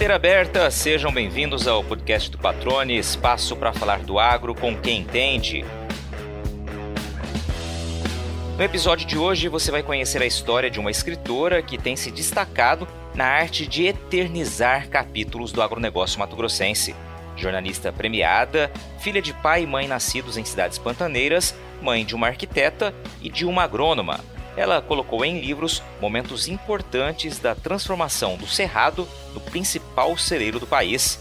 Porteira aberta, sejam bem-vindos ao podcast do Patrone, espaço para falar do agro com quem entende. No episódio de hoje você vai conhecer a história de uma escritora que tem se destacado na arte de eternizar capítulos do agronegócio mato-grossense. Jornalista premiada, filha de pai e mãe nascidos em cidades pantaneiras, mãe de uma arquiteta e de uma agrônoma. Ela colocou em livros momentos importantes da transformação do Cerrado no principal celeiro do país.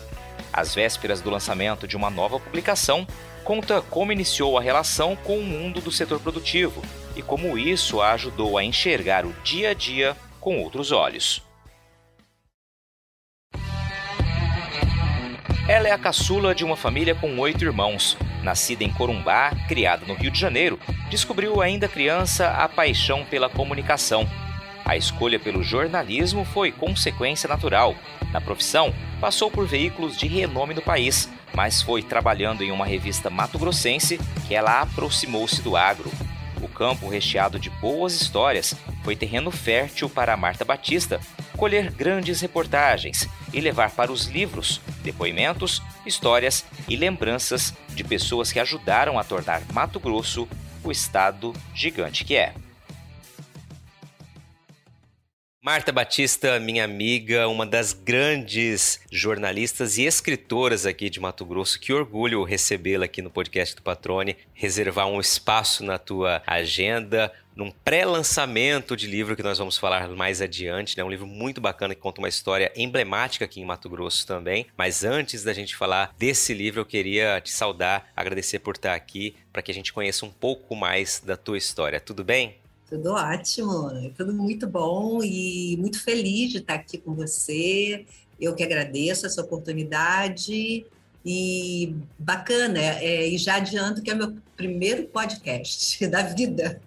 Às vésperas do lançamento de uma nova publicação, conta como iniciou a relação com o mundo do setor produtivo e como isso a ajudou a enxergar o dia a dia com outros olhos. Ela é a caçula de uma família com oito irmãos. Nascida em Corumbá, criada no Rio de Janeiro, descobriu ainda criança a paixão pela comunicação. A escolha pelo jornalismo foi consequência natural. Na profissão, passou por veículos de renome no país, mas foi trabalhando em uma revista mato-grossense que ela aproximou-se do agro. O campo recheado de boas histórias foi terreno fértil para Marta Batista colher grandes reportagens e levar para os livros depoimentos, histórias e lembranças de pessoas que ajudaram a tornar Mato Grosso o estado gigante que é. Marta Batista, minha amiga, uma das grandes jornalistas e escritoras aqui de Mato Grosso. Que orgulho recebê-la aqui no podcast do Patrone, reservar um espaço na tua agenda, num pré-lançamento de livro que nós vamos falar mais adiante, né? Um livro muito bacana que conta uma história emblemática aqui em Mato Grosso também. Mas antes da gente falar desse livro, eu queria te saudar, agradecer por estar aqui, para que a gente conheça um pouco mais da tua história. Tudo bem? Tudo ótimo, tudo muito bom e muito feliz de estar aqui com você. Eu que agradeço essa oportunidade e bacana. É, e já adianto que é meu primeiro podcast da vida.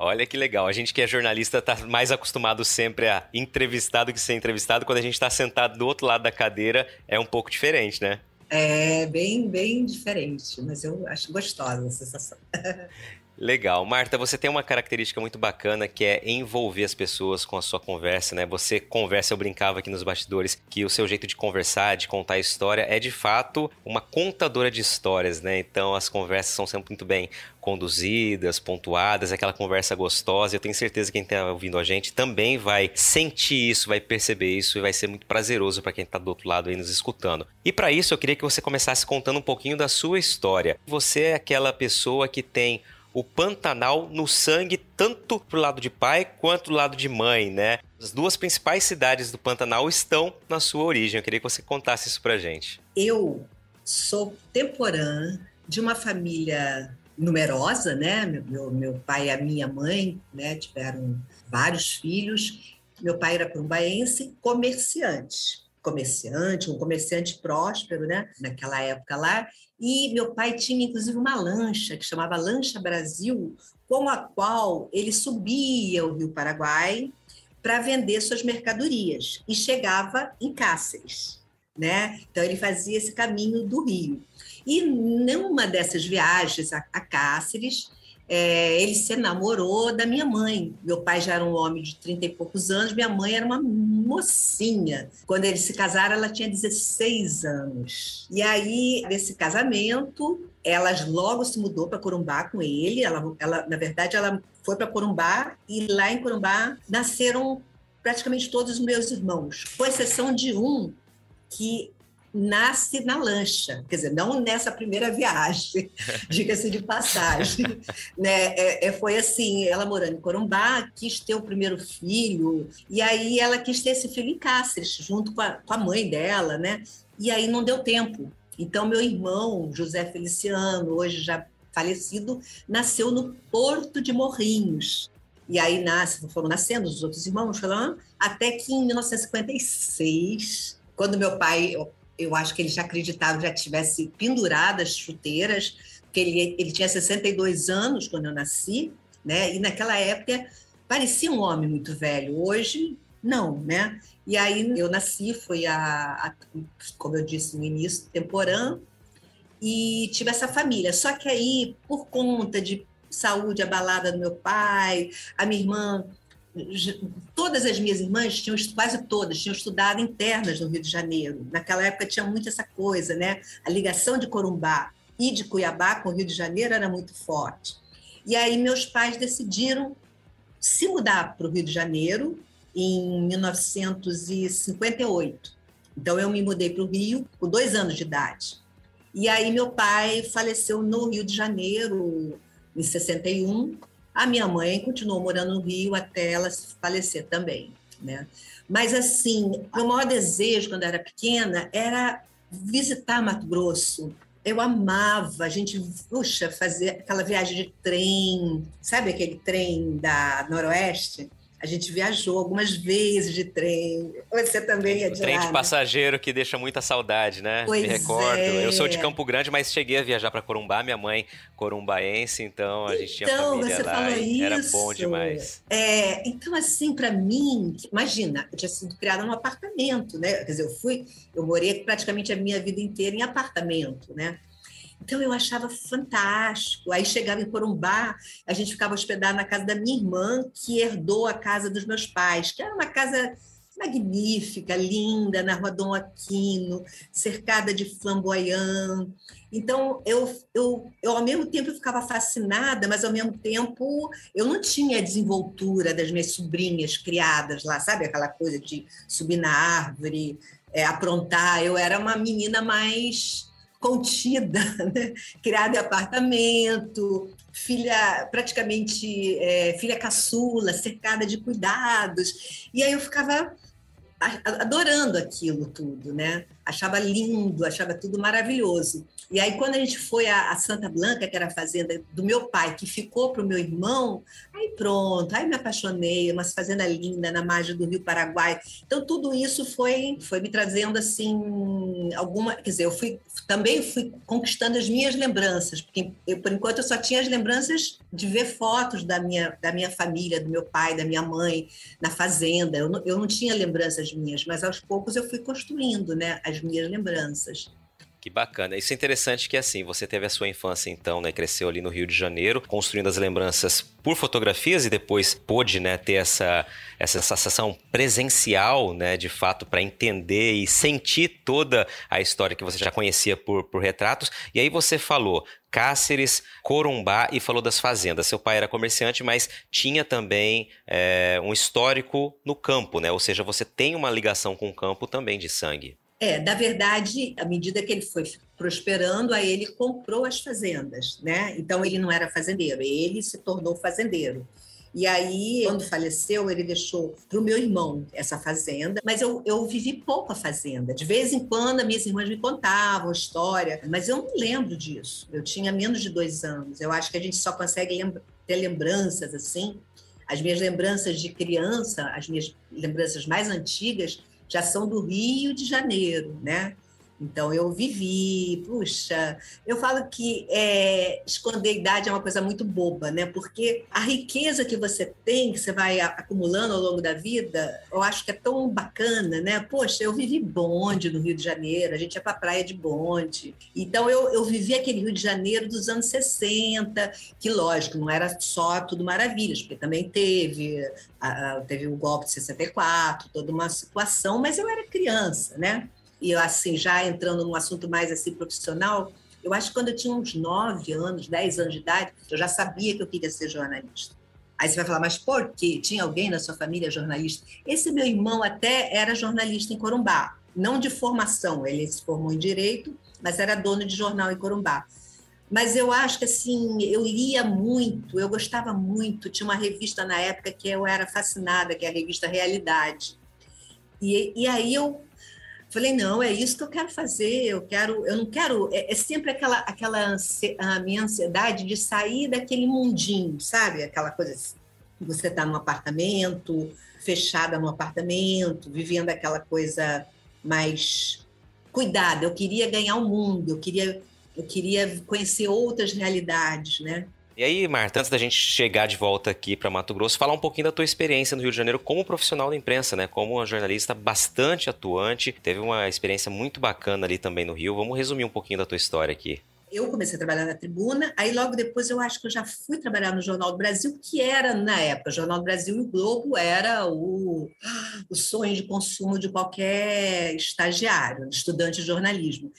Olha que legal. A gente que é jornalista está mais acostumado sempre a entrevistar do que ser entrevistado. Quando a gente está sentado do outro lado da cadeira, é um pouco diferente, né? É bem, bem diferente, mas eu acho gostosa a sensação. Legal. Marta, você tem uma característica muito bacana que é envolver as pessoas com a sua conversa, né? Você conversa, eu brincava aqui nos bastidores, que o seu jeito de conversar, de contar a história, é de fato uma contadora de histórias, né? Então as conversas são sempre muito bem conduzidas, pontuadas, aquela conversa gostosa. Eu tenho certeza que quem está ouvindo a gente também vai sentir isso, vai perceber isso e vai ser muito prazeroso para quem está do outro lado aí nos escutando. E para isso eu queria que você começasse contando um pouquinho da sua história. Você é aquela pessoa que tem o Pantanal no sangue, tanto pro lado de pai quanto do lado de mãe, né? As duas principais cidades do Pantanal estão na sua origem. Eu queria que você contasse isso pra gente. Eu sou temporã de uma família numerosa, né? Meu, meu pai e a minha mãe né, tiveram vários filhos. Meu pai era curumbaense, comerciante. Comerciante, um comerciante próspero, né? Naquela época lá. E meu pai tinha, inclusive, uma lancha que chamava Lancha Brasil, com a qual ele subia o Rio Paraguai para vender suas mercadorias e chegava em Cáceres. Né? Então, ele fazia esse caminho do Rio. E numa dessas viagens a, a Cáceres, é, ele se namorou da minha mãe. Meu pai já era um homem de 30 e poucos anos, minha mãe era uma mocinha. Quando eles se casaram, ela tinha 16 anos. E aí, nesse casamento, ela logo se mudou para Corumbá com ele. Ela, ela, na verdade, ela foi para Corumbá e lá em Corumbá nasceram praticamente todos os meus irmãos, com exceção de um que nasce na lancha, quer dizer, não nessa primeira viagem, diga-se de passagem. né? É, é, foi assim, ela morando em Corumbá, quis ter o primeiro filho, e aí ela quis ter esse filho em Cáceres, junto com a, com a mãe dela, né? E aí não deu tempo. Então, meu irmão, José Feliciano, hoje já falecido, nasceu no Porto de Morrinhos. E aí nasce, foram nascendo os outros irmãos, até que em 1956, quando meu pai eu acho que ele já acreditava, já tivesse pendurado as chuteiras, porque ele, ele tinha 62 anos quando eu nasci, né? E naquela época parecia um homem muito velho. Hoje, não, né? E aí eu nasci, foi a, a como eu disse no início, temporã, e tive essa família. Só que aí, por conta de saúde abalada do meu pai, a minha irmã todas as minhas irmãs tinham quase todas tinham estudado internas no Rio de Janeiro. Naquela época tinha muito essa coisa, né? A ligação de Corumbá e de Cuiabá com o Rio de Janeiro era muito forte. E aí meus pais decidiram se mudar para o Rio de Janeiro em 1958. Então eu me mudei para o Rio com dois anos de idade. E aí meu pai faleceu no Rio de Janeiro em 61 a minha mãe continuou morando no Rio até ela falecer também, né? Mas assim, o maior desejo quando era pequena era visitar Mato Grosso. Eu amava, a gente, puxa, fazer aquela viagem de trem, sabe aquele trem da Noroeste? A gente viajou algumas vezes de trem. Você também é de Trem lá, de né? passageiro né? que deixa muita saudade, né? Pois Me recordo. É. Eu sou de Campo Grande, mas cheguei a viajar para Corumbá, minha mãe corumbaense, então a gente então, tinha família você lá. Falou isso. Era bom demais. É, então assim, para mim, imagina, eu tinha sido criada num apartamento, né? Quer dizer, eu fui, eu morei praticamente a minha vida inteira em apartamento, né? Então eu achava fantástico. Aí chegava em Corumbá, a gente ficava hospedado na casa da minha irmã, que herdou a casa dos meus pais, que era uma casa magnífica, linda, na Rua Dom Aquino, cercada de flamboyant. Então, eu, eu, eu, ao mesmo tempo, eu ficava fascinada, mas, ao mesmo tempo, eu não tinha a desenvoltura das minhas sobrinhas criadas lá, sabe? Aquela coisa de subir na árvore, é, aprontar. Eu era uma menina mais contida, né? criada em apartamento, filha praticamente é, filha caçula, cercada de cuidados. E aí eu ficava adorando aquilo tudo, né? Achava lindo, achava tudo maravilhoso. E aí, quando a gente foi a, Santa Blanca, que era a fazenda do meu pai, que ficou para o meu irmão, aí pronto, aí me apaixonei, uma fazenda linda na margem do Rio Paraguai. Então, tudo isso foi, foi me trazendo, assim, alguma... Quer dizer, eu fui, também fui conquistando as minhas lembranças, porque, eu, por enquanto, eu só tinha as lembranças de ver fotos da minha, da minha família, do meu pai, da minha mãe, na fazenda. Eu não, eu não tinha lembranças minhas, mas aos poucos eu fui construindo, né, as minhas lembranças. Que bacana. Isso é interessante que assim, você teve a sua infância então, né, cresceu ali no Rio de Janeiro, construindo as lembranças por fotografias e depois pôde, né, ter essa essa sensação presencial, né, de fato para entender e sentir toda a história que você já conhecia por, por retratos. E aí você falou Cáceres, Corumbá e falou das fazendas. Seu pai era comerciante, mas tinha também é, um histórico no campo, né? Ou seja, você tem uma ligação com o campo também de sangue. É, na verdade, à medida que ele foi prosperando, aí ele comprou as fazendas, né? Então ele não era fazendeiro, ele se tornou fazendeiro. E aí, quando faleceu, ele deixou para o meu irmão essa fazenda, mas eu, eu vivi pouco a fazenda. De vez em quando, minhas irmãs me contavam história, mas eu não lembro disso. Eu tinha menos de dois anos. Eu acho que a gente só consegue lembra ter lembranças assim. As minhas lembranças de criança, as minhas lembranças mais antigas, já são do Rio de Janeiro, né? Então, eu vivi, puxa, eu falo que é, esconder idade é uma coisa muito boba, né? Porque a riqueza que você tem, que você vai acumulando ao longo da vida, eu acho que é tão bacana, né? Poxa, eu vivi bonde no Rio de Janeiro, a gente ia para a praia de bonde. Então, eu, eu vivi aquele Rio de Janeiro dos anos 60, que, lógico, não era só tudo maravilhas, porque também teve, a, teve o golpe de 64, toda uma situação, mas eu era criança, né? E assim, já entrando num assunto mais assim profissional, eu acho que quando eu tinha uns 9 anos, 10 anos de idade, eu já sabia que eu queria ser jornalista. Aí você vai falar, mas por quê? Tinha alguém na sua família jornalista? Esse meu irmão até era jornalista em Corumbá, não de formação, ele se formou em Direito, mas era dono de jornal em Corumbá. Mas eu acho que assim, eu lia muito, eu gostava muito. Tinha uma revista na época que eu era fascinada, que é a revista Realidade. E, e aí eu Falei, não, é isso que eu quero fazer, eu quero, eu não quero, é, é sempre aquela, aquela a minha ansiedade de sair daquele mundinho, sabe? Aquela coisa assim, você está num apartamento, fechada no apartamento, vivendo aquela coisa mais cuidada. Eu queria ganhar o mundo, eu queria, eu queria conhecer outras realidades, né? E aí, Marta, antes da gente chegar de volta aqui para Mato Grosso, falar um pouquinho da tua experiência no Rio de Janeiro como profissional da imprensa, né? Como uma jornalista bastante atuante, teve uma experiência muito bacana ali também no Rio. Vamos resumir um pouquinho da tua história aqui. eu comecei a trabalhar na Tribuna, aí logo depois eu acho que eu já fui trabalhar no Jornal do Brasil, que era, na época, o Jornal do Brasil e o Globo era o, o sonho de consumo de qualquer estagiário, estudante de jornalismo.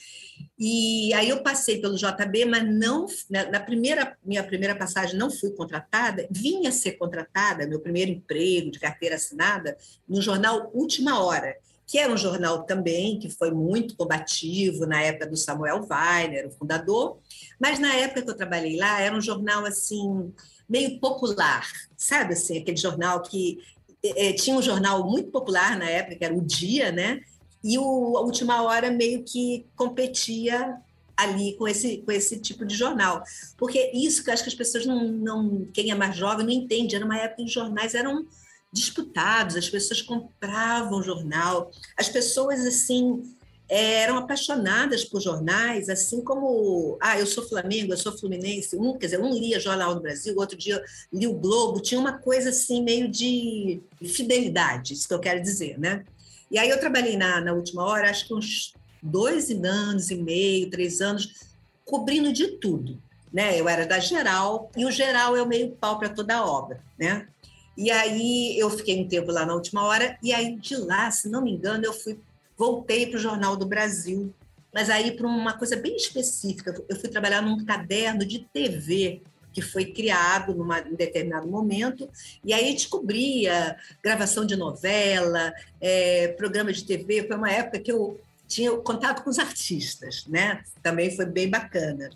E aí eu passei pelo JB, mas não na, na primeira minha primeira passagem não fui contratada, vinha ser contratada, meu primeiro emprego de carteira assinada, no jornal Última Hora que era um jornal também que foi muito combativo na época do Samuel Weiner, o fundador, mas na época que eu trabalhei lá era um jornal assim meio popular, sabe assim, aquele jornal que é, tinha um jornal muito popular na época que era o Dia, né? E o a Última Hora meio que competia ali com esse, com esse tipo de jornal. Porque isso que eu acho que as pessoas não, não. Quem é mais jovem não entende. Era uma época em que os jornais eram disputados, as pessoas compravam jornal, as pessoas assim eram apaixonadas por jornais, assim como, ah, eu sou Flamengo, eu sou Fluminense, um, quer dizer, um lia Jornal do Brasil, outro dia lia o Globo, tinha uma coisa assim meio de fidelidade, isso que eu quero dizer, né? E aí eu trabalhei na, na última hora, acho que uns dois anos e meio, três anos, cobrindo de tudo, né? Eu era da geral, e o geral é o meio pau para toda a obra, né? E aí eu fiquei um tempo lá na última hora, e aí de lá, se não me engano, eu fui voltei para o Jornal do Brasil, mas aí para uma coisa bem específica. Eu fui trabalhar num caderno de TV que foi criado numa, em determinado momento, e aí descobria gravação de novela, é, programa de TV. Foi uma época que eu tinha contato com os artistas, né? Também foi bem bacana.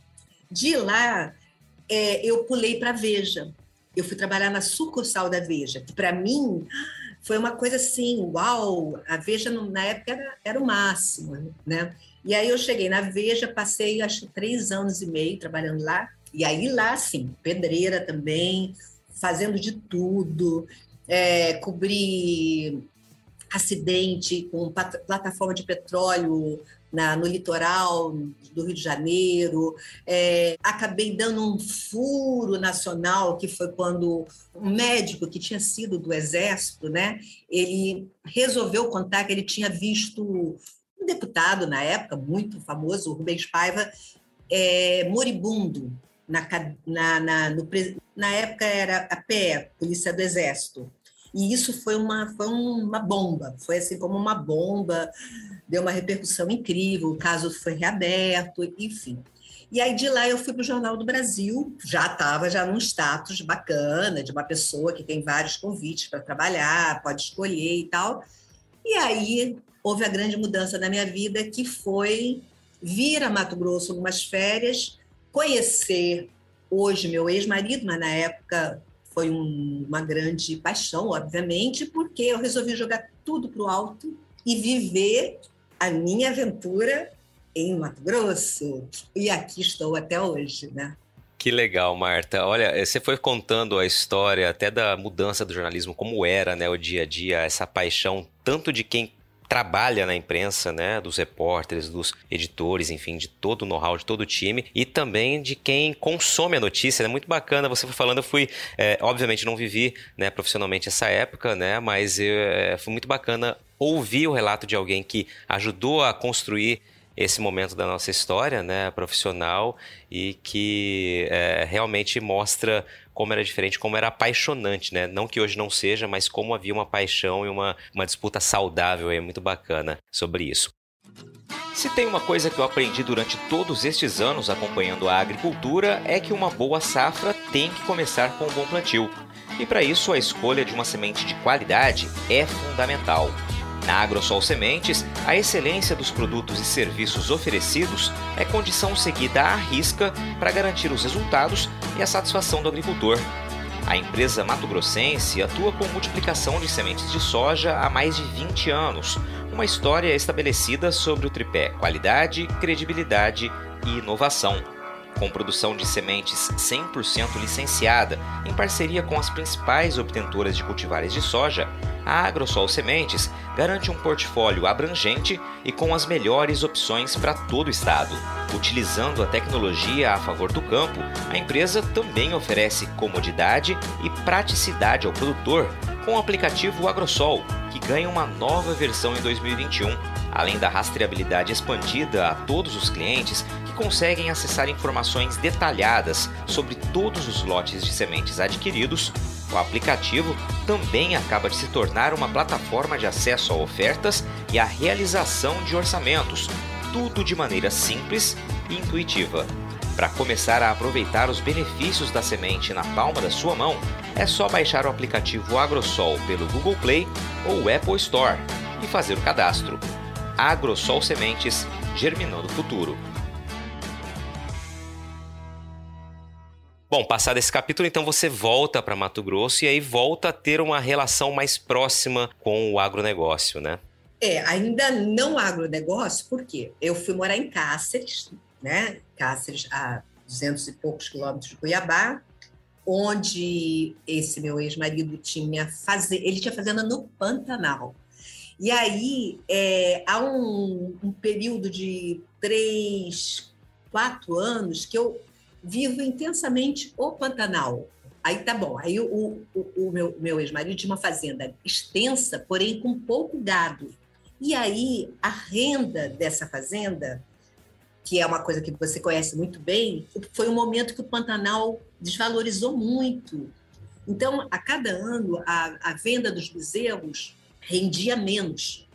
De lá, é, eu pulei para Veja eu fui trabalhar na sucursal da Veja, que para mim foi uma coisa assim, uau, a Veja na época era, era o máximo, né? E aí eu cheguei na Veja, passei acho três anos e meio trabalhando lá, e aí lá, sim, pedreira também, fazendo de tudo, é, cobri acidente com plataforma de petróleo na, no litoral do Rio de Janeiro. É, acabei dando um furo nacional, que foi quando um médico que tinha sido do Exército, né, ele resolveu contar que ele tinha visto um deputado na época, muito famoso, o Rubens Paiva, é, moribundo. Na, na, na, no, na época era a PE, Polícia do Exército. E isso foi uma, foi uma bomba, foi assim como uma bomba, deu uma repercussão incrível, o caso foi reaberto, enfim. E aí de lá eu fui para o Jornal do Brasil, já estava já num status bacana, de uma pessoa que tem vários convites para trabalhar, pode escolher e tal. E aí houve a grande mudança na minha vida, que foi vir a Mato Grosso algumas férias, conhecer hoje meu ex-marido, mas na época foi um, uma grande paixão, obviamente, porque eu resolvi jogar tudo para o alto e viver a minha aventura em Mato Grosso. E aqui estou até hoje, né? Que legal, Marta. Olha, você foi contando a história até da mudança do jornalismo, como era, né, o dia a dia, essa paixão tanto de quem trabalha na imprensa, né, dos repórteres, dos editores, enfim, de todo o know-how, de todo o time, e também de quem consome a notícia. É né? muito bacana, você foi falando, eu fui, é, obviamente não vivi né, profissionalmente essa época, né, mas é, foi muito bacana ouvir o relato de alguém que ajudou a construir esse momento da nossa história né, profissional e que é, realmente mostra como era diferente, como era apaixonante, né? Não que hoje não seja, mas como havia uma paixão e uma, uma disputa saudável e muito bacana sobre isso. Se tem uma coisa que eu aprendi durante todos estes anos acompanhando a agricultura é que uma boa safra tem que começar com um bom plantio. E para isso a escolha de uma semente de qualidade é fundamental. Na AgroSol Sementes, a excelência dos produtos e serviços oferecidos é condição seguida à risca para garantir os resultados e a satisfação do agricultor. A empresa Mato Grossense atua com multiplicação de sementes de soja há mais de 20 anos, uma história estabelecida sobre o tripé qualidade, credibilidade e inovação com produção de sementes 100% licenciada, em parceria com as principais obtentoras de cultivares de soja, a AgroSol Sementes garante um portfólio abrangente e com as melhores opções para todo o estado. Utilizando a tecnologia a favor do campo, a empresa também oferece comodidade e praticidade ao produtor com o aplicativo AgroSol, que ganha uma nova versão em 2021, além da rastreabilidade expandida a todos os clientes conseguem acessar informações detalhadas sobre todos os lotes de sementes adquiridos, o aplicativo também acaba de se tornar uma plataforma de acesso a ofertas e a realização de orçamentos, tudo de maneira simples e intuitiva. Para começar a aproveitar os benefícios da semente na palma da sua mão, é só baixar o aplicativo AgroSol pelo Google Play ou Apple Store e fazer o cadastro. AgroSol Sementes, germinando o futuro. Bom, passado esse capítulo, então você volta para Mato Grosso e aí volta a ter uma relação mais próxima com o agronegócio, né? É, ainda não agronegócio, porque eu fui morar em Cáceres, né? Cáceres, a 200 e poucos quilômetros de Cuiabá, onde esse meu ex-marido tinha fazer, ele tinha fazenda no Pantanal. E aí, é, há um, um período de três, quatro anos que eu vivo intensamente o Pantanal. Aí tá bom. Aí o, o, o meu, meu ex-marido tinha uma fazenda extensa, porém com pouco gado. E aí a renda dessa fazenda, que é uma coisa que você conhece muito bem, foi um momento que o Pantanal desvalorizou muito. Então, a cada ano, a, a venda dos bezerros rendia menos.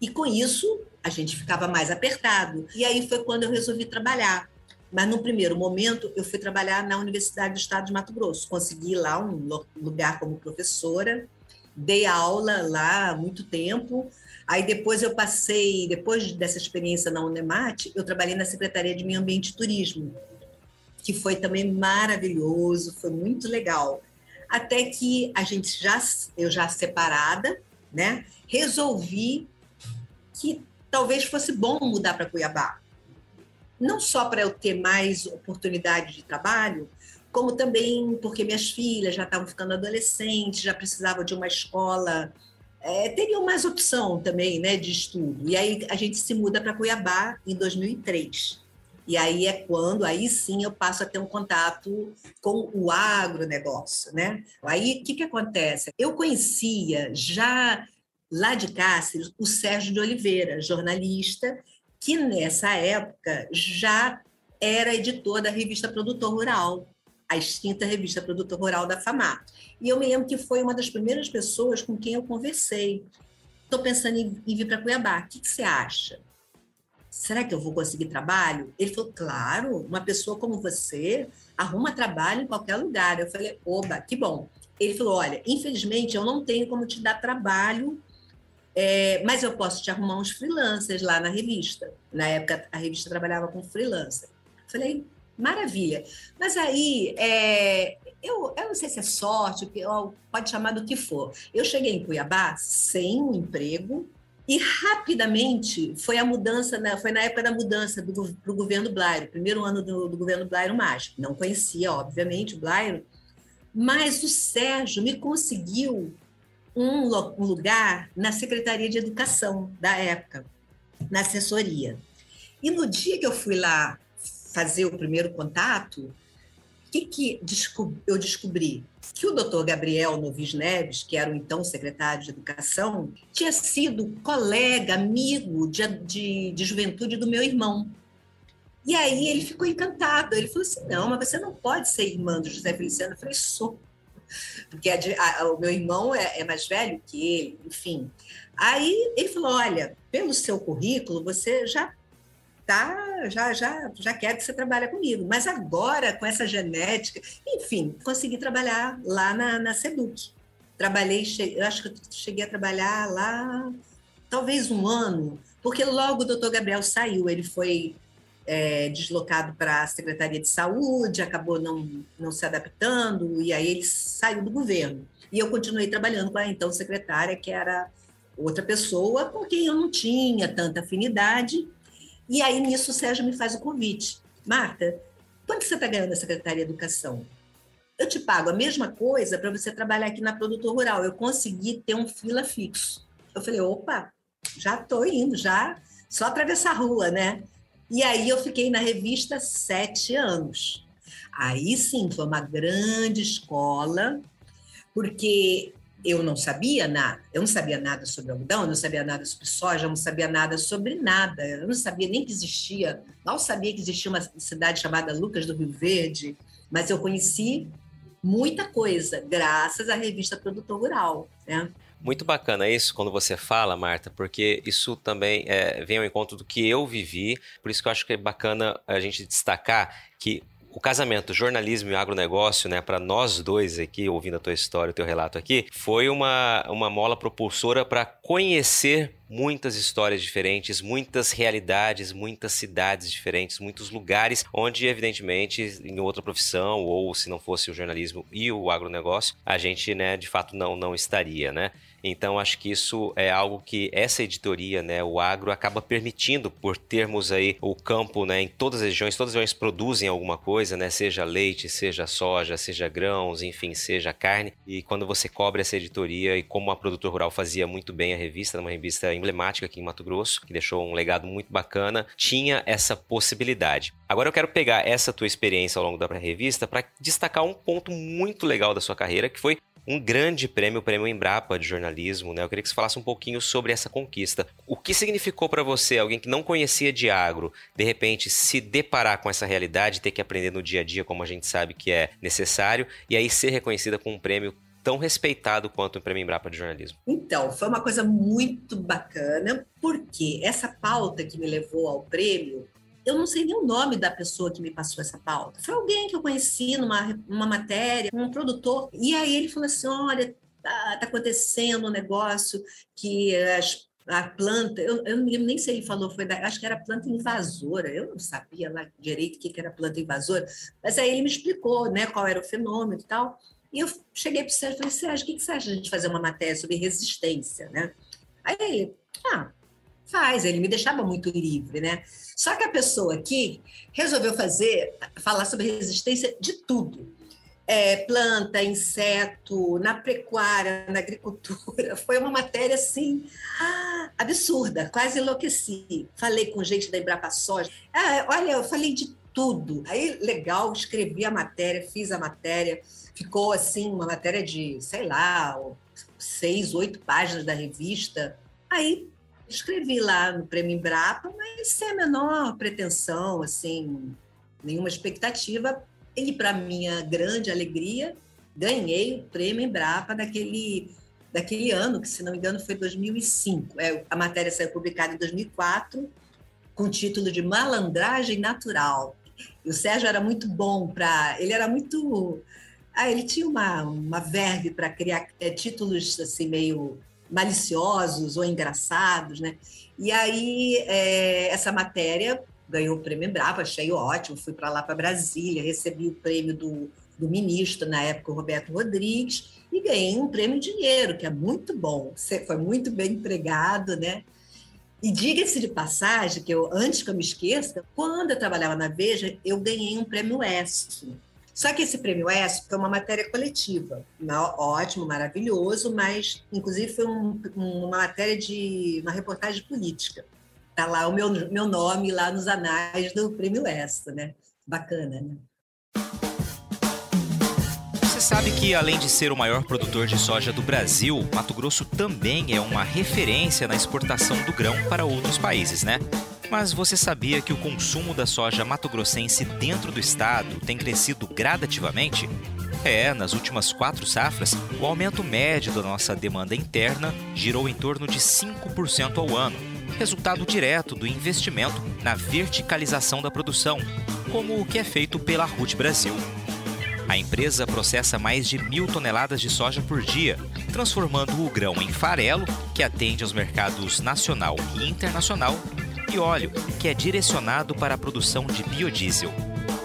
E com isso, a gente ficava mais apertado. E aí foi quando eu resolvi trabalhar. Mas no primeiro momento, eu fui trabalhar na Universidade do Estado de Mato Grosso. Consegui lá um lugar como professora, dei aula lá há muito tempo. Aí depois eu passei, depois dessa experiência na Unemat, eu trabalhei na Secretaria de Meio Ambiente e Turismo, que foi também maravilhoso, foi muito legal. Até que a gente já, eu já separada, né, resolvi que talvez fosse bom mudar para Cuiabá não só para eu ter mais oportunidade de trabalho, como também porque minhas filhas já estavam ficando adolescentes, já precisavam de uma escola, é, teriam mais opção também né, de estudo. E aí a gente se muda para Cuiabá em 2003. E aí é quando, aí sim, eu passo a ter um contato com o agronegócio, né? Aí, o que, que acontece? Eu conhecia já lá de Cáceres o Sérgio de Oliveira, jornalista, que nessa época já era editor da revista Produtor Rural, a extinta revista Produtor Rural da FAMAR. E eu me lembro que foi uma das primeiras pessoas com quem eu conversei. Estou pensando em, em vir para Cuiabá, o que, que você acha? Será que eu vou conseguir trabalho? Ele falou, claro, uma pessoa como você arruma trabalho em qualquer lugar. Eu falei, oba, que bom. Ele falou, olha, infelizmente eu não tenho como te dar trabalho é, mas eu posso te arrumar uns freelancers lá na revista. Na época, a revista trabalhava com freelancer. Falei, maravilha. Mas aí, é, eu, eu não sei se é sorte, pode chamar do que for. Eu cheguei em Cuiabá sem um emprego e rapidamente foi a mudança, na, foi na época da mudança para o governo Blairo, primeiro ano do, do governo Blairo Mágico. Não conhecia, obviamente, o Blairo, mas o Sérgio me conseguiu um, lugar na Secretaria de Educação da época, na assessoria. E no dia que eu fui lá fazer o primeiro contato, o que, que eu descobri? Que o doutor Gabriel Novis Neves, que era o então secretário de Educação, tinha sido colega, amigo de, de, de juventude do meu irmão. E aí ele ficou encantado. Ele falou assim: não, mas você não pode ser irmã do José Feliciano. Eu falei: sou porque a, a, o meu irmão é, é, mais velho que ele, enfim. Aí ele falou: olha, pelo seu currículo, você já tá, já, já, já quer que você trabalhe comigo, mas agora com essa genética, enfim, consegui trabalhar lá na, na Seduc. Trabalhei, eu acho que cheguei a trabalhar lá talvez um ano, porque logo o doutor Gabriel saiu, ele foi é, deslocado para a Secretaria de Saúde, acabou não, não se adaptando, e aí ele saiu do governo. E eu continuei trabalhando com a então secretária, que era outra pessoa com quem eu não tinha tanta afinidade. E aí, nisso, o Sérgio me faz o convite. Marta, quanto você está ganhando na Secretaria de Educação? Eu te pago a mesma coisa para você trabalhar aqui na Produtor Rural. Eu consegui ter um fila fixo. Eu falei, opa, já estou indo, já só atravessar a rua, né? E aí eu fiquei na revista sete anos. Aí sim, foi uma grande escola, porque eu não sabia nada. Eu não sabia nada sobre algodão, eu não sabia nada sobre soja, eu não sabia nada sobre nada. Eu não sabia nem que existia, mal sabia que existia uma cidade chamada Lucas do Rio Verde, mas eu conheci muita coisa graças à revista Produtor Rural, né? Muito bacana isso quando você fala, Marta, porque isso também é, vem ao encontro do que eu vivi. Por isso que eu acho que é bacana a gente destacar que o casamento, jornalismo e agronegócio, né, para nós dois aqui, ouvindo a tua história, o teu relato aqui, foi uma, uma mola propulsora para conhecer muitas histórias diferentes, muitas realidades, muitas cidades diferentes, muitos lugares onde, evidentemente, em outra profissão ou se não fosse o jornalismo e o agronegócio, a gente, né, de fato não não estaria, né? Então acho que isso é algo que essa editoria, né, o agro acaba permitindo por termos aí o campo, né, em todas as regiões, todas as regiões produzem alguma coisa, né, seja leite, seja soja, seja grãos, enfim, seja carne. E quando você cobre essa editoria e como a produtor rural fazia muito bem a revista, uma revista emblemática aqui em Mato Grosso, que deixou um legado muito bacana, tinha essa possibilidade. Agora eu quero pegar essa tua experiência ao longo da revista para destacar um ponto muito legal da sua carreira, que foi um grande prêmio, o Prêmio Embrapa de jornalismo, né? Eu queria que você falasse um pouquinho sobre essa conquista. O que significou para você, alguém que não conhecia de agro, de repente se deparar com essa realidade, ter que aprender no dia a dia, como a gente sabe que é necessário, e aí ser reconhecida com um prêmio tão respeitado quanto o Prêmio Embrapa de jornalismo? Então, foi uma coisa muito bacana, porque essa pauta que me levou ao prêmio eu não sei nem o nome da pessoa que me passou essa pauta. Foi alguém que eu conheci numa, numa matéria, um produtor. E aí ele falou assim: olha, tá, tá acontecendo um negócio que as, a planta, eu, eu nem se ele falou, foi da, acho que era planta invasora. Eu não sabia lá direito o que, que era planta invasora, mas aí ele me explicou né, qual era o fenômeno e tal. E eu cheguei para o Sérgio e falei, Sérgio, o que, que você acha de fazer uma matéria sobre resistência? Né? Aí ele, ah, faz, ele me deixava muito livre, né? Só que a pessoa aqui resolveu fazer, falar sobre resistência de tudo. É, planta, inseto, na pecuária, na agricultura. Foi uma matéria assim ah, absurda, quase enlouqueci. Falei com gente da Embrapa Soja. Ah, olha, eu falei de tudo. Aí, legal, escrevi a matéria, fiz a matéria. Ficou assim, uma matéria de, sei lá, seis, oito páginas da revista. Aí escrevi lá no Prêmio Embrapa, mas sem a menor pretensão, assim, nenhuma expectativa. E, para minha grande alegria, ganhei o Prêmio Embrapa daquele, daquele ano, que, se não me engano, foi 2005. É, a matéria saiu publicada em 2004, com o título de Malandragem Natural. E o Sérgio era muito bom para... Ele era muito... Ah, ele tinha uma, uma verve para criar é, títulos assim meio maliciosos ou engraçados, né? E aí é, essa matéria ganhou o prêmio Brava, achei ótimo, fui para lá para Brasília, recebi o prêmio do, do ministro na época, o Roberto Rodrigues, e ganhei um prêmio dinheiro, que é muito bom, foi muito bem empregado, né? E diga-se de passagem, que eu, antes que eu me esqueça, quando eu trabalhava na Veja, eu ganhei um prêmio ESP, só que esse prêmio ESP foi uma matéria coletiva, ótimo, maravilhoso, mas inclusive foi um, uma matéria de uma reportagem política. Está lá o meu, meu nome lá nos anais do prêmio ESP, né? Bacana, né? Você sabe que, além de ser o maior produtor de soja do Brasil, Mato Grosso também é uma referência na exportação do grão para outros países, né? Mas você sabia que o consumo da soja mato-grossense dentro do estado tem crescido gradativamente? É, nas últimas quatro safras, o aumento médio da nossa demanda interna girou em torno de 5% ao ano, resultado direto do investimento na verticalização da produção, como o que é feito pela RUT Brasil. A empresa processa mais de mil toneladas de soja por dia, transformando o grão em farelo, que atende aos mercados nacional e internacional, e óleo, que é direcionado para a produção de biodiesel.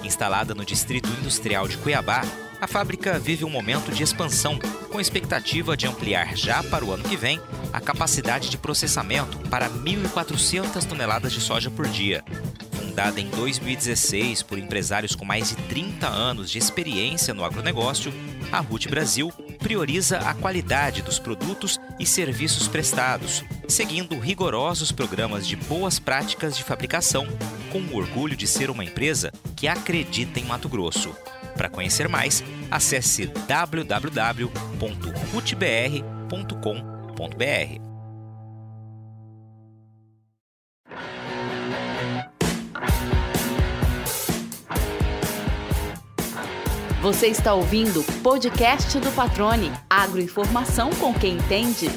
Instalada no Distrito Industrial de Cuiabá, a fábrica vive um momento de expansão, com expectativa de ampliar já para o ano que vem a capacidade de processamento para 1.400 toneladas de soja por dia. Fundada em 2016 por empresários com mais de 30 anos de experiência no agronegócio, a RUT Brasil prioriza a qualidade dos produtos e serviços prestados, seguindo rigorosos programas de boas práticas de fabricação, com o orgulho de ser uma empresa que acredita em Mato Grosso. Para conhecer mais, acesse www.rutbr.com.br. Você está ouvindo o podcast do Patrone. Agroinformação com quem entende.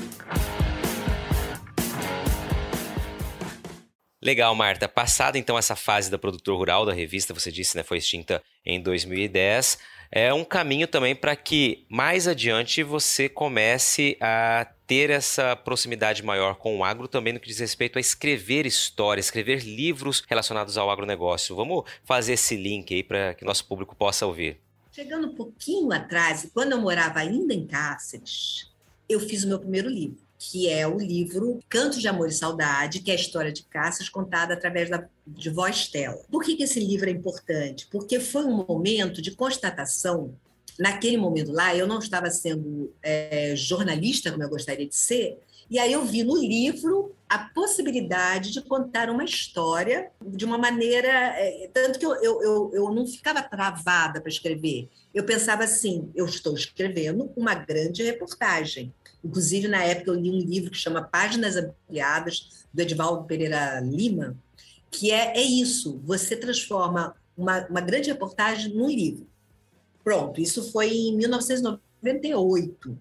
Legal, Marta. Passada então essa fase da produtor rural da revista, você disse, né, foi extinta em 2010. É um caminho também para que mais adiante você comece a ter essa proximidade maior com o agro também no que diz respeito a escrever histórias, escrever livros relacionados ao agronegócio. Vamos fazer esse link aí para que nosso público possa ouvir. Chegando um pouquinho atrás, quando eu morava ainda em Cáceres, eu fiz o meu primeiro livro, que é o livro Cantos de Amor e Saudade, que é a história de Cáceres contada através da, de voz tela. Por que, que esse livro é importante? Porque foi um momento de constatação naquele momento lá, eu não estava sendo é, jornalista como eu gostaria de ser, e aí eu vi no livro a possibilidade de contar uma história de uma maneira. É, tanto que eu, eu, eu, eu não ficava travada para escrever. Eu pensava assim: eu estou escrevendo uma grande reportagem. Inclusive, na época, eu li um livro que chama Páginas Ampliadas, do Edvaldo Pereira Lima, que é, é isso: você transforma uma, uma grande reportagem num livro. Pronto, isso foi em 1998.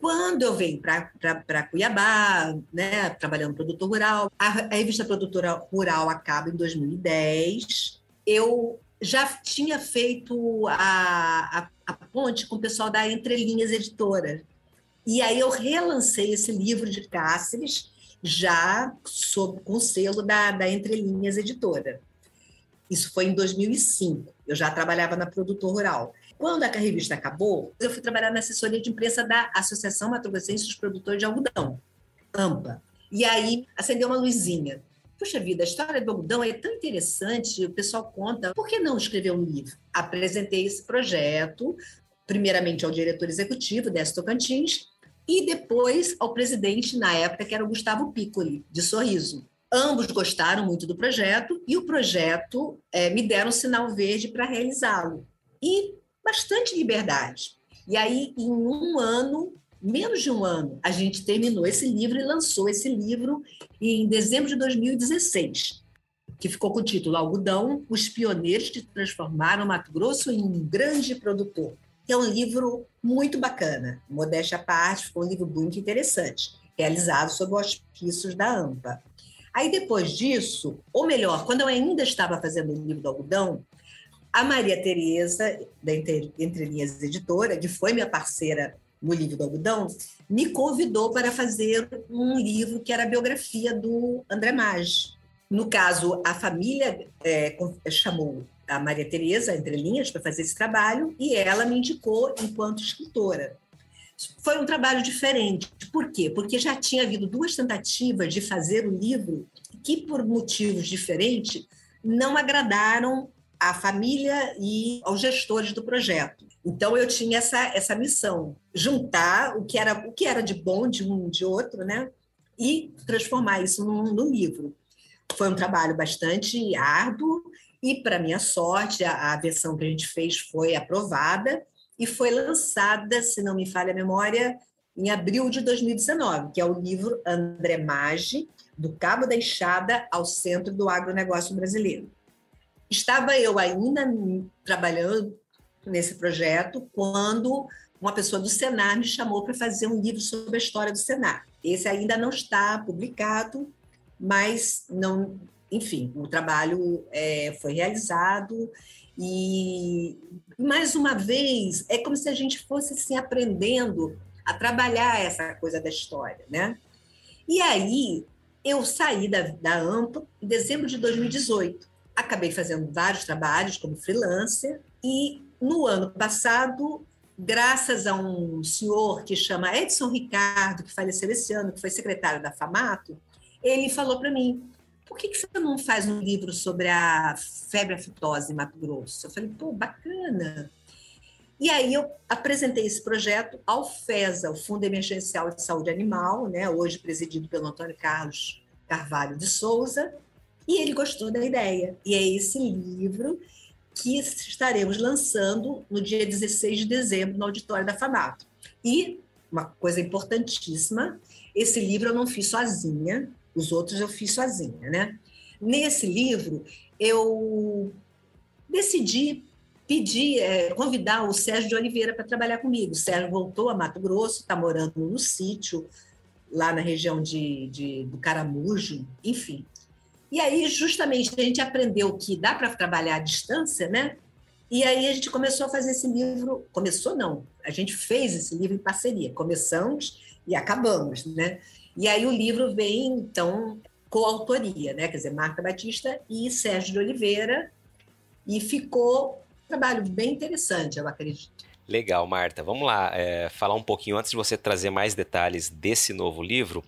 Quando eu venho para Cuiabá, né, trabalhando no produtor rural, a, a revista Produtora Rural acaba em 2010. Eu já tinha feito a, a, a, ponte com o pessoal da Entrelinhas Editora. E aí eu relancei esse livro de Cáceres, já sob, com o selo da, da Entrelinhas Editora. Isso foi em 2005. Eu já trabalhava na Produtor Rural. Quando a revista acabou, eu fui trabalhar na assessoria de imprensa da Associação Mato Grossense dos Produtores de Algodão, AMPA. E aí acendeu uma luzinha. Puxa vida, a história do algodão é tão interessante, o pessoal conta, por que não escrever um livro? Apresentei esse projeto, primeiramente ao diretor executivo, Décio Tocantins, e depois ao presidente, na época, que era o Gustavo Piccoli, de Sorriso. Ambos gostaram muito do projeto e o projeto é, me deram um sinal verde para realizá-lo. E bastante liberdade. E aí, em um ano, menos de um ano, a gente terminou esse livro e lançou esse livro em dezembro de 2016, que ficou com o título Algodão: Os Pioneiros que Transformaram Mato Grosso em um Grande Produtor. É um livro muito bacana, modéstia à parte, ficou um livro muito interessante, realizado sob os auspícios da AMPA. Aí, depois disso, ou melhor, quando eu ainda estava fazendo o livro do algodão, a Maria Tereza, da Entre, Linhas Editora, que foi minha parceira no livro do algodão, me convidou para fazer um livro que era a biografia do André Maggi. No caso, a família é, chamou a Maria Tereza, Entre Linhas, para fazer esse trabalho, e ela me indicou enquanto escritora. Foi um trabalho diferente. Por quê? Porque já tinha havido duas tentativas de fazer o livro que, por motivos diferentes, não agradaram à família e aos gestores do projeto. Então eu tinha essa, essa missão, juntar o que era o que era de bom de um de outro, né? E transformar isso num, num livro. Foi um trabalho bastante árduo e para minha sorte a, a versão que a gente fez foi aprovada e foi lançada, se não me falha a memória, em abril de 2019, que é o livro André Maggi, do Cabo da Enxada ao Centro do Agronegócio Brasileiro. Estava eu ainda trabalhando nesse projeto quando uma pessoa do Senar me chamou para fazer um livro sobre a história do Senar. Esse ainda não está publicado, mas não, enfim, o trabalho é, foi realizado e mais uma vez é como se a gente fosse assim aprendendo a trabalhar essa coisa da história, né? E aí eu saí da, da AMPA em dezembro de 2018 acabei fazendo vários trabalhos como freelancer e no ano passado, graças a um senhor que chama Edson Ricardo, que faleceu esse ano, que foi secretário da FAMATO, ele falou para mim, por que, que você não faz um livro sobre a febre aftosa em Mato Grosso? Eu falei, pô, bacana. E aí eu apresentei esse projeto ao FESA, o Fundo Emergencial de Saúde Animal, né, hoje presidido pelo Antônio Carlos Carvalho de Souza, e ele gostou da ideia. E é esse livro que estaremos lançando no dia 16 de dezembro no auditório da FAMATO. E uma coisa importantíssima, esse livro eu não fiz sozinha, os outros eu fiz sozinha, né? Nesse livro eu decidi pedir, é, convidar o Sérgio de Oliveira para trabalhar comigo. O Sérgio voltou a Mato Grosso, está morando no sítio, lá na região de, de, do Caramujo, enfim. E aí, justamente, a gente aprendeu que dá para trabalhar à distância, né? E aí a gente começou a fazer esse livro. Começou, não, a gente fez esse livro em parceria. Começamos e acabamos, né? E aí o livro vem, então, coautoria, né? Quer dizer, Marta Batista e Sérgio de Oliveira. E ficou um trabalho bem interessante, eu acredito. Legal, Marta. Vamos lá, é, falar um pouquinho antes de você trazer mais detalhes desse novo livro.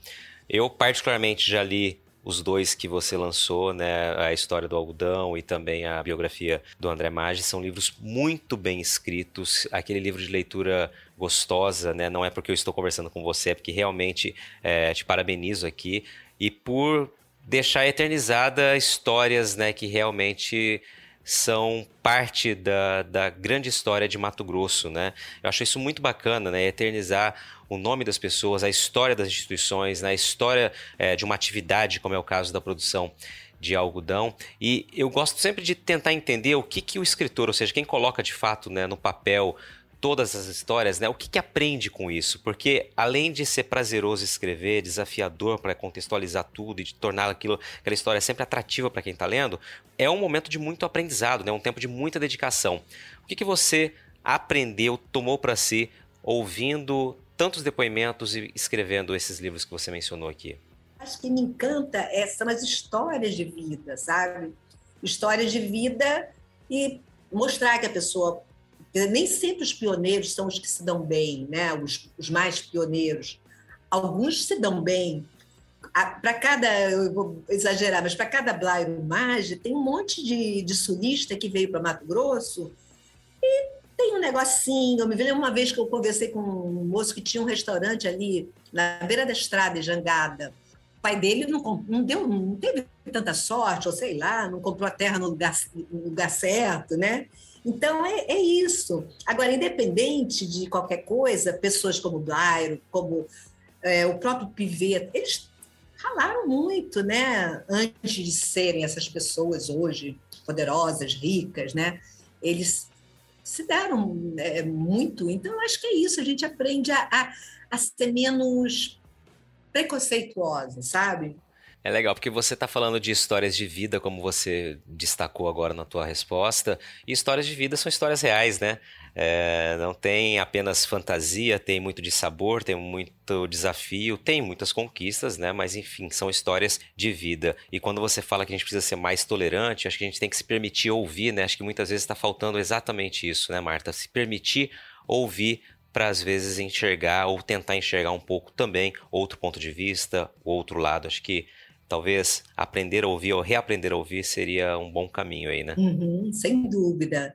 Eu, particularmente, já li os dois que você lançou, né, a história do algodão e também a biografia do André Maggi, são livros muito bem escritos, aquele livro de leitura gostosa, né, não é porque eu estou conversando com você, é porque realmente é, te parabenizo aqui, e por deixar eternizada histórias, né, que realmente são parte da, da grande história de Mato Grosso, né? Eu acho isso muito bacana, né? Eternizar o nome das pessoas, a história das instituições, né? a história é, de uma atividade, como é o caso da produção de algodão. E eu gosto sempre de tentar entender o que, que o escritor, ou seja, quem coloca de fato né, no papel todas as histórias, né? O que, que aprende com isso? Porque além de ser prazeroso escrever, desafiador para contextualizar tudo e de tornar aquilo, aquela história sempre atrativa para quem está lendo, é um momento de muito aprendizado, né? Um tempo de muita dedicação. O que, que você aprendeu, tomou para si, ouvindo tantos depoimentos e escrevendo esses livros que você mencionou aqui? Acho que me encanta é, são as histórias de vida, sabe? Histórias de vida e mostrar que a pessoa nem sempre os pioneiros são os que se dão bem, né? Os, os mais pioneiros. Alguns se dão bem. Para cada, eu vou exagerar, mas para cada Blairo Maggi, tem um monte de, de sulista que veio para Mato Grosso e tem um negocinho. Eu me lembro uma vez que eu conversei com um moço que tinha um restaurante ali na beira da estrada, em Jangada. O pai dele não, não, deu, não teve tanta sorte, ou sei lá, não comprou a terra no lugar, no lugar certo, né? Então, é, é, isso. Agora, independente de qualquer coisa, pessoas como Blairo, como é, o próprio Piveta, eles ralaram muito, né? Antes de serem essas pessoas hoje poderosas, ricas, né? Eles se deram é, muito. Então, acho que é isso. A gente aprende a, a, a ser menos preconceituosa, sabe? É legal, porque você está falando de histórias de vida, como você destacou agora na tua resposta, e histórias de vida são histórias reais, né? É, não tem apenas fantasia, tem muito de sabor, tem muito desafio, tem muitas conquistas, né? Mas enfim, são histórias de vida. E quando você fala que a gente precisa ser mais tolerante, acho que a gente tem que se permitir ouvir, né? Acho que muitas vezes está faltando exatamente isso, né, Marta? Se permitir ouvir para às vezes enxergar ou tentar enxergar um pouco também outro ponto de vista, outro lado. Acho que talvez aprender a ouvir ou reaprender a ouvir seria um bom caminho aí, né? Uhum, sem dúvida.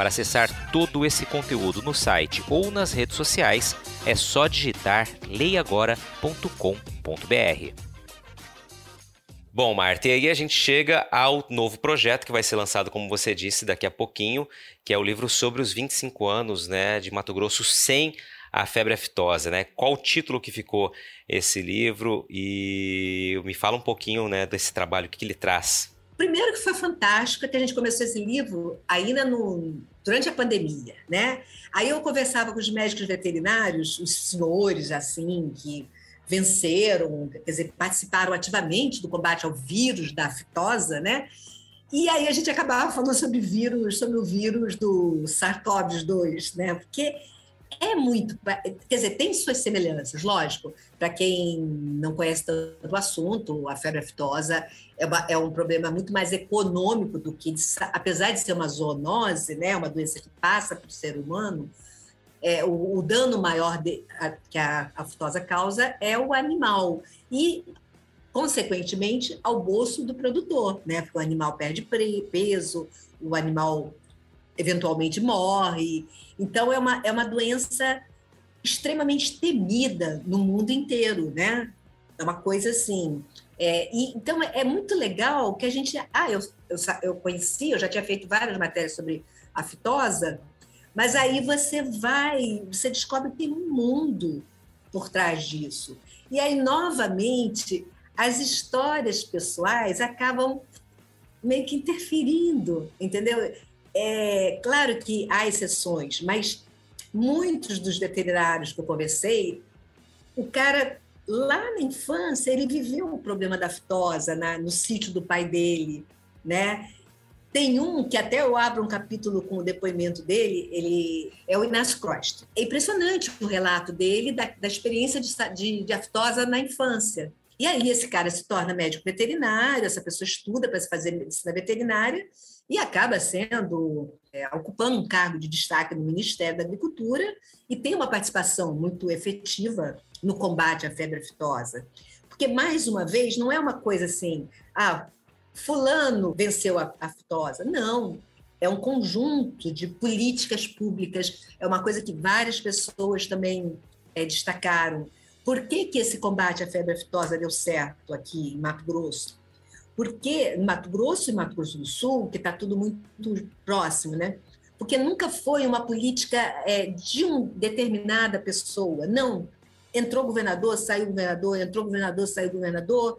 Para acessar todo esse conteúdo no site ou nas redes sociais, é só digitar leiagora.com.br. Bom, Marta, e aí a gente chega ao novo projeto que vai ser lançado, como você disse, daqui a pouquinho, que é o livro sobre os 25 anos né, de Mato Grosso sem a febre aftosa, né? Qual o título que ficou esse livro e me fala um pouquinho né, desse trabalho, o que ele traz Primeiro que foi fantástico que a gente começou esse livro ainda no, durante a pandemia, né? Aí eu conversava com os médicos veterinários, os senhores, assim, que venceram, quer dizer, participaram ativamente do combate ao vírus da aftosa, né? E aí a gente acabava falando sobre vírus, sobre o vírus do SARS-CoV-2, né? Porque é muito, quer dizer, tem suas semelhanças, lógico. Para quem não conhece tanto o assunto, a febre aftosa é, uma, é, um problema muito mais econômico do que, apesar de ser uma zoonose, né, uma doença que passa para o ser humano, é, o, o, dano maior de, a, que a aftosa causa é o animal. E, consequentemente, ao bolso do produtor, né? Porque o animal perde peso, o animal eventualmente morre. Então, é uma, é uma doença extremamente temida no mundo inteiro, né? É uma coisa assim. É, e, então, é, é, muito legal que a gente. Ah, eu, eu, eu conheci, eu já tinha feito várias matérias sobre a fitosa, mas aí você vai, você descobre que tem um mundo por trás disso. E aí, novamente, as histórias pessoais acabam meio que interferindo, entendeu? É claro que há exceções, mas muitos dos veterinários que eu conversei, o cara lá na infância ele viveu o problema da fitosa na, no sítio do pai dele, né? Tem um que até eu abro um capítulo com o depoimento dele, ele é o Inácio Crost. É impressionante o relato dele da, da experiência de, de, de aftosa na infância. E aí esse cara se torna médico veterinário, essa pessoa estuda para se fazer medicina veterinária e acaba sendo é, ocupando um cargo de destaque no Ministério da Agricultura e tem uma participação muito efetiva no combate à febre aftosa. Porque, mais uma vez, não é uma coisa assim, ah, fulano venceu a, aftosa. Não, é um conjunto de políticas públicas, é uma coisa que várias pessoas também é, destacaram. Por que, que esse combate à febre aftosa deu certo aqui em Mato Grosso? Porque Mato Grosso e Mato Grosso do Sul, que está tudo muito próximo, né? Porque nunca foi uma política é, de uma determinada pessoa. Não. Entrou governador, saiu governador, entrou governador, saiu governador.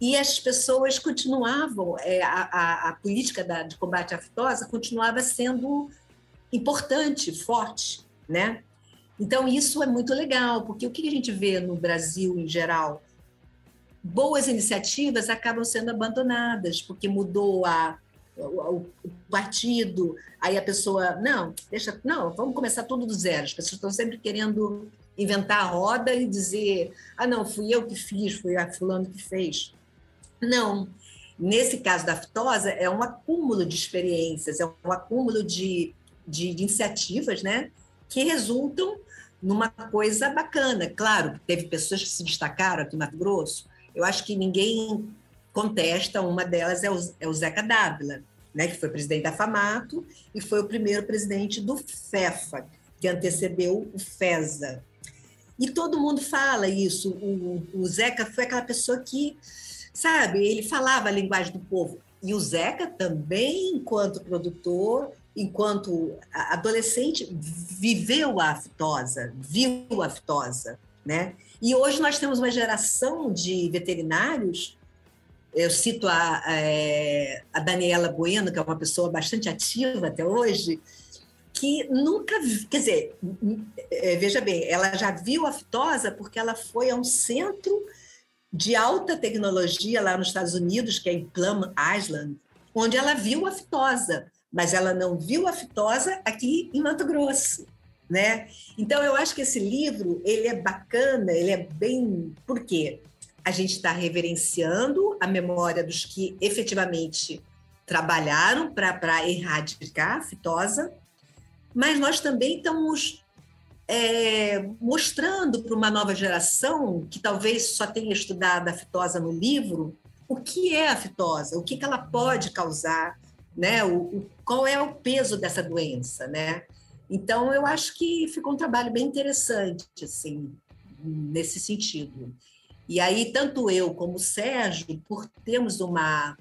E as pessoas continuavam, é, a, a, a, política da, de combate à aftosa continuava sendo importante, forte, né? Então, isso é muito legal, porque o que a gente vê no Brasil em geral? boas iniciativas acabam sendo abandonadas, porque mudou a, o, o, partido, aí a pessoa, não, deixa, não, vamos começar tudo do zero. As pessoas estão sempre querendo inventar a roda e dizer, ah, não, fui eu que fiz, foi a fulano que fez. Não. Nesse caso da aftosa, é um acúmulo de experiências, é um acúmulo de, de, de iniciativas, né, que resultam numa coisa bacana. Claro, teve pessoas que se destacaram aqui em Mato Grosso, eu acho que ninguém contesta, uma delas é o, é o Zeca Dávila, né, que foi presidente da FAMATO e foi o primeiro presidente do FEFA, que antecedeu o FESA. E todo mundo fala isso. O, o Zeca foi aquela pessoa que, sabe, ele falava a linguagem do povo. E o Zeca também, enquanto produtor, enquanto adolescente, viveu a aftosa, viu a aftosa, né? E hoje nós temos uma geração de veterinários. Eu cito a, a, a Daniela Bueno, que é uma pessoa bastante ativa até hoje, que nunca, quer dizer, é, veja bem, ela já viu a fitosa porque ela foi a um centro de alta tecnologia lá nos Estados Unidos, que é em Plum Island, onde ela viu a fitosa, mas ela não viu a fitosa aqui em Mato Grosso né? Então eu acho que esse livro ele é bacana, ele é bem porque a gente está reverenciando a memória dos que efetivamente trabalharam para erradicar a fitosa, mas nós também estamos é, mostrando para uma nova geração que talvez só tenha estudado a fitosa no livro o que é a fitosa, o que, que ela pode causar, né? O, o, qual é o peso dessa doença, né? Então, eu acho que ficou um trabalho bem interessante, assim, nesse sentido. E aí, tanto eu como o Sérgio, por termos uma,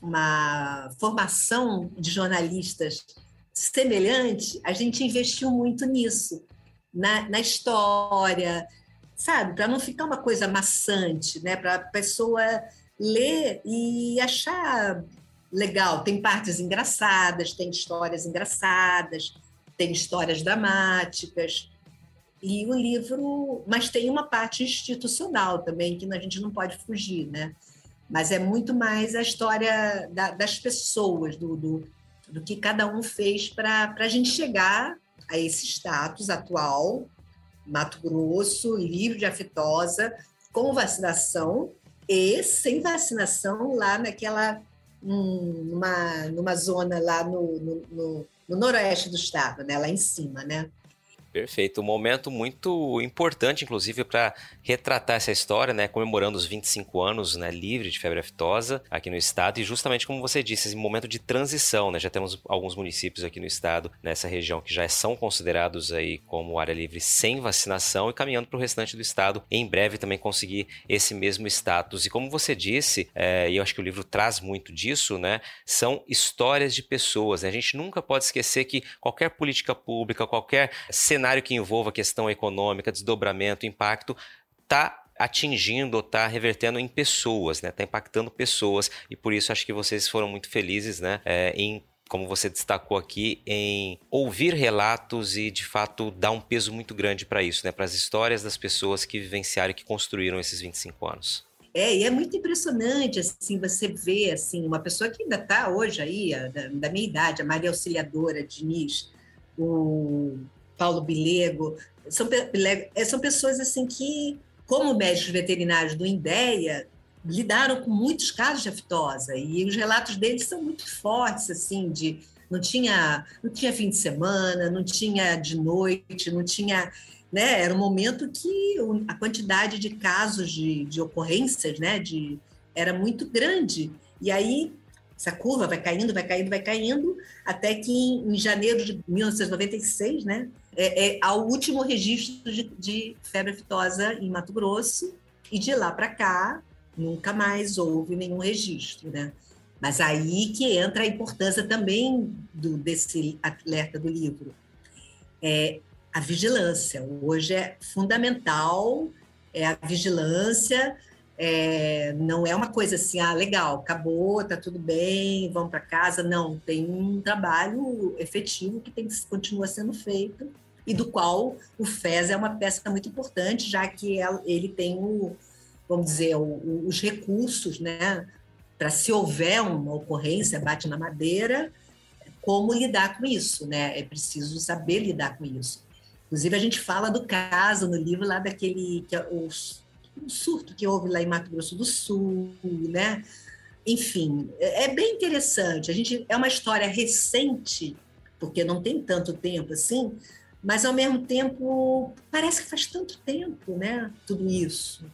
uma formação de jornalistas semelhante, a gente investiu muito nisso, na, na história, sabe? Para não ficar uma coisa maçante, né? Para a pessoa ler e achar legal. Tem partes engraçadas, tem histórias engraçadas, tem histórias dramáticas. E o livro, mas tem uma parte institucional também que a gente não pode fugir, né? Mas é muito mais a história da, das pessoas, do, do, do, que cada um fez para a gente chegar a esse status atual, Mato Grosso, livre de aftosa, com vacinação e sem vacinação lá naquela numa, numa zona lá no, no, no, no noroeste do estado, né? lá em cima, né? Perfeito, um momento muito importante, inclusive, para retratar essa história, né, comemorando os 25 anos, né, livre de febre aftosa aqui no estado e justamente como você disse, esse momento de transição, né, já temos alguns municípios aqui no estado, nessa região que já são considerados aí como área livre sem vacinação e caminhando para o restante do estado, em breve também conseguir esse mesmo status. E como você disse, é, e eu acho que o livro traz muito disso, né, são histórias de pessoas. Né? A gente nunca pode esquecer que qualquer política pública, qualquer cenário cenário que envolva questão econômica, desdobramento, impacto, está atingindo ou está revertendo em pessoas, né? Está impactando pessoas e por isso acho que vocês foram muito felizes, né? É, em como você destacou aqui, em ouvir relatos e, de fato, dar um peso muito grande para isso, né? para as histórias das pessoas que vivenciaram e que construíram esses 25 anos. É, e é muito impressionante, assim, você vê, assim, uma pessoa que ainda está hoje aí, da, da, minha idade, a Maria Auxiliadora Diniz, o Paulo Bilego, são, é, são pessoas assim que, como médicos veterinários do INDEA, lidaram com muitos casos de aftosa e os relatos deles são muito fortes, assim, de não tinha, não tinha fim de semana, não tinha de noite, não tinha, né? Era um momento que a quantidade de casos de, de ocorrências, né, de era muito grande. E aí essa curva vai caindo, vai caindo, vai caindo, até que em, em janeiro de 1996, né, é, é ao último registro de, de febre aftosa em Mato Grosso, e de lá para cá nunca mais houve nenhum registro, né? Mas aí que entra a importância também do, desse alerta do livro. É a vigilância. Hoje é fundamental é a vigilância, é, não é uma coisa assim, ah, legal, acabou, tá tudo bem, vamos para casa. Não, tem um trabalho efetivo que tem que continua sendo feito e do qual o FES é uma peça muito importante, já que ele tem o, vamos dizer, o, os recursos, né, para se houver uma ocorrência, bate na madeira, como lidar com isso, né? É preciso saber lidar com isso. Inclusive a gente fala do caso no livro lá daquele que é os um surto que houve lá em Mato Grosso do Sul, né? Enfim, é, é bem interessante. A gente é uma história recente, porque não tem tanto tempo assim, mas ao mesmo tempo parece que faz tanto tempo, né? Tudo isso.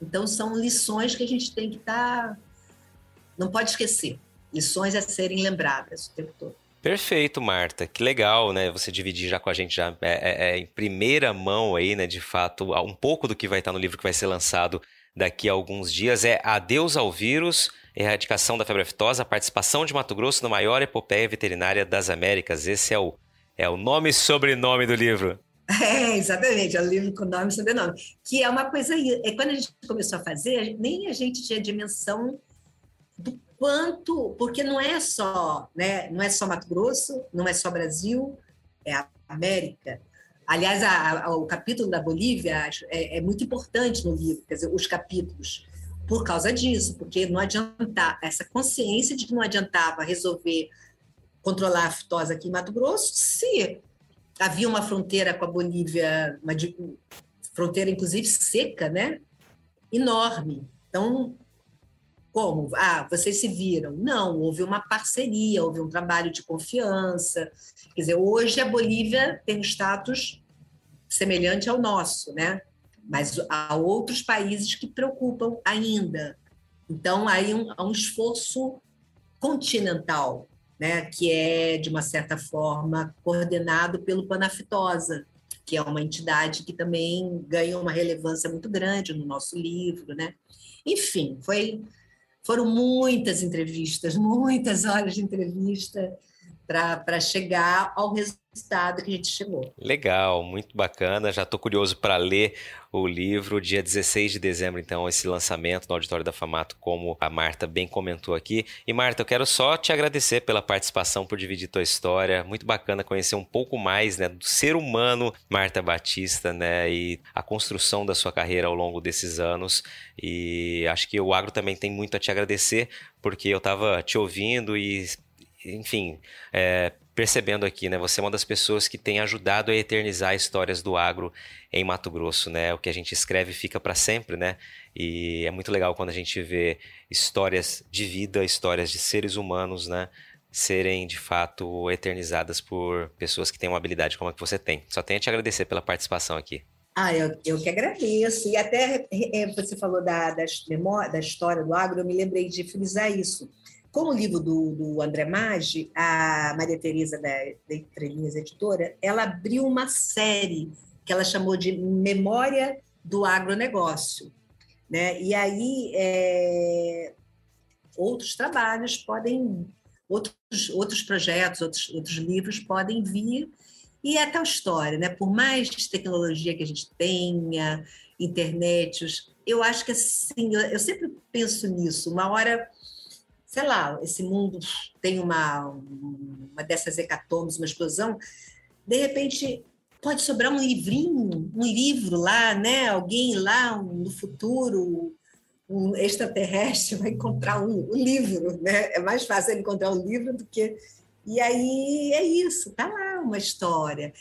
Então são lições que a gente tem que estar, tá... não pode esquecer. Lições a serem lembradas o tempo todo. Perfeito, Marta. Que legal, né? Você dividir já com a gente já é, é, é, em primeira mão aí, né? De fato, um pouco do que vai estar no livro que vai ser lançado daqui a alguns dias é Adeus ao Vírus, Erradicação da Febre Aftosa, participação de Mato Grosso na maior epopeia veterinária das Américas. Esse é o, é o nome e sobrenome do livro. É, exatamente, é um livro com nome e sobrenome. Que é uma coisa. É, quando a gente começou a fazer, nem a gente tinha dimensão do quanto, porque não é só, né, não é só Mato Grosso, não é só Brasil, é a América. Aliás, a, a, o capítulo da Bolívia é, é, muito importante no livro, quer dizer, os capítulos, por causa disso, porque não adianta essa consciência de que não adiantava resolver controlar a aftosa aqui em Mato Grosso se havia uma fronteira com a Bolívia, uma fronteira inclusive seca, né? Enorme. Então, como? Ah, vocês se viram. Não, houve uma parceria, houve um trabalho de confiança. Quer dizer, hoje a Bolívia tem um status semelhante ao nosso, né? Mas há outros países que preocupam ainda. Então, aí um, há um esforço continental, né? que é, de uma certa forma, coordenado pelo Panaftosa, que é uma entidade que também ganhou uma relevância muito grande no nosso livro. Né? Enfim, foi foram muitas entrevistas, muitas horas de entrevista para chegar ao estado que a gente chegou. Legal, muito bacana. Já estou curioso para ler o livro. Dia 16 de dezembro, então, esse lançamento no Auditório da Famato, como a Marta bem comentou aqui. E Marta, eu quero só te agradecer pela participação, por dividir tua história. Muito bacana conhecer um pouco mais né, do ser humano Marta Batista, né? E a construção da sua carreira ao longo desses anos. E acho que o Agro também tem muito a te agradecer, porque eu estava te ouvindo e enfim, é, percebendo aqui, né? Você é uma das pessoas que tem ajudado a eternizar histórias do agro em Mato Grosso, né? O que a gente escreve fica para sempre, né? E é muito legal quando a gente vê histórias de vida, histórias de seres humanos, né? Serem de fato eternizadas por pessoas que têm uma habilidade como a que você tem. Só tenho a te agradecer pela participação aqui. Ah, eu, eu que agradeço. E até é, você falou da, da, da história do agro, eu me lembrei de frisar isso com o livro do, do André Maggi, a Maria Tereza da, da Entre Linhas Editora, ela abriu uma série que ela chamou de Memória do Agronegócio. Né? E aí é, outros trabalhos podem, outros, outros projetos, outros, outros livros podem vir. E é tal história, né? por mais tecnologia que a gente tenha, internet, eu acho que assim, eu sempre penso nisso, uma hora sei lá, esse mundo tem uma, uma dessas hecatombes, uma explosão, de repente pode sobrar um livrinho, um livro lá, né? Alguém lá um, no futuro, um extraterrestre vai encontrar um, um, livro, né? É mais fácil ele encontrar um livro do que. E aí é isso, tá lá uma história.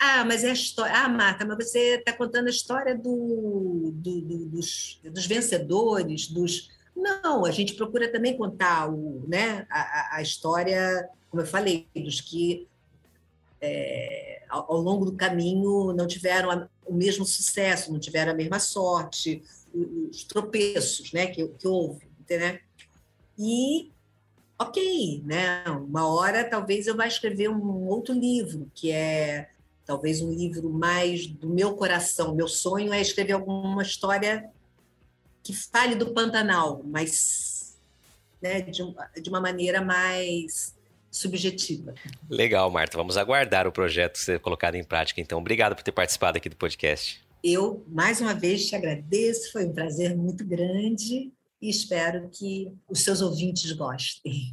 Ah, mas é a história. Ah, Marta, mas você está contando a história do, do, do, dos, dos vencedores, dos não, a gente procura também contar o, né, a, a história, como eu falei, dos que é, ao, ao, longo do caminho não tiveram a, o mesmo sucesso, não tiveram a mesma sorte, os tropeços né, que, que houve. Né? E, ok, né, uma hora talvez eu vá escrever um outro livro, que é talvez um livro mais do meu coração. Meu sonho é escrever alguma história que fale do Pantanal, mas né, de, de uma maneira mais subjetiva. Legal, Marta. Vamos aguardar o projeto ser colocado em prática, então. Obrigado por ter participado aqui do podcast. Eu, mais uma vez, te agradeço. Foi um prazer muito grande e espero que os seus ouvintes gostem.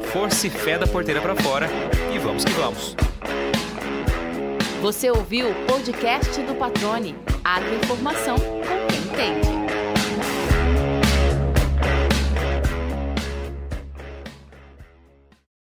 força e fé da porteira para fora e vamos que vamos. Você ouviu o podcast do Patrone. Agroinformação com quem entende.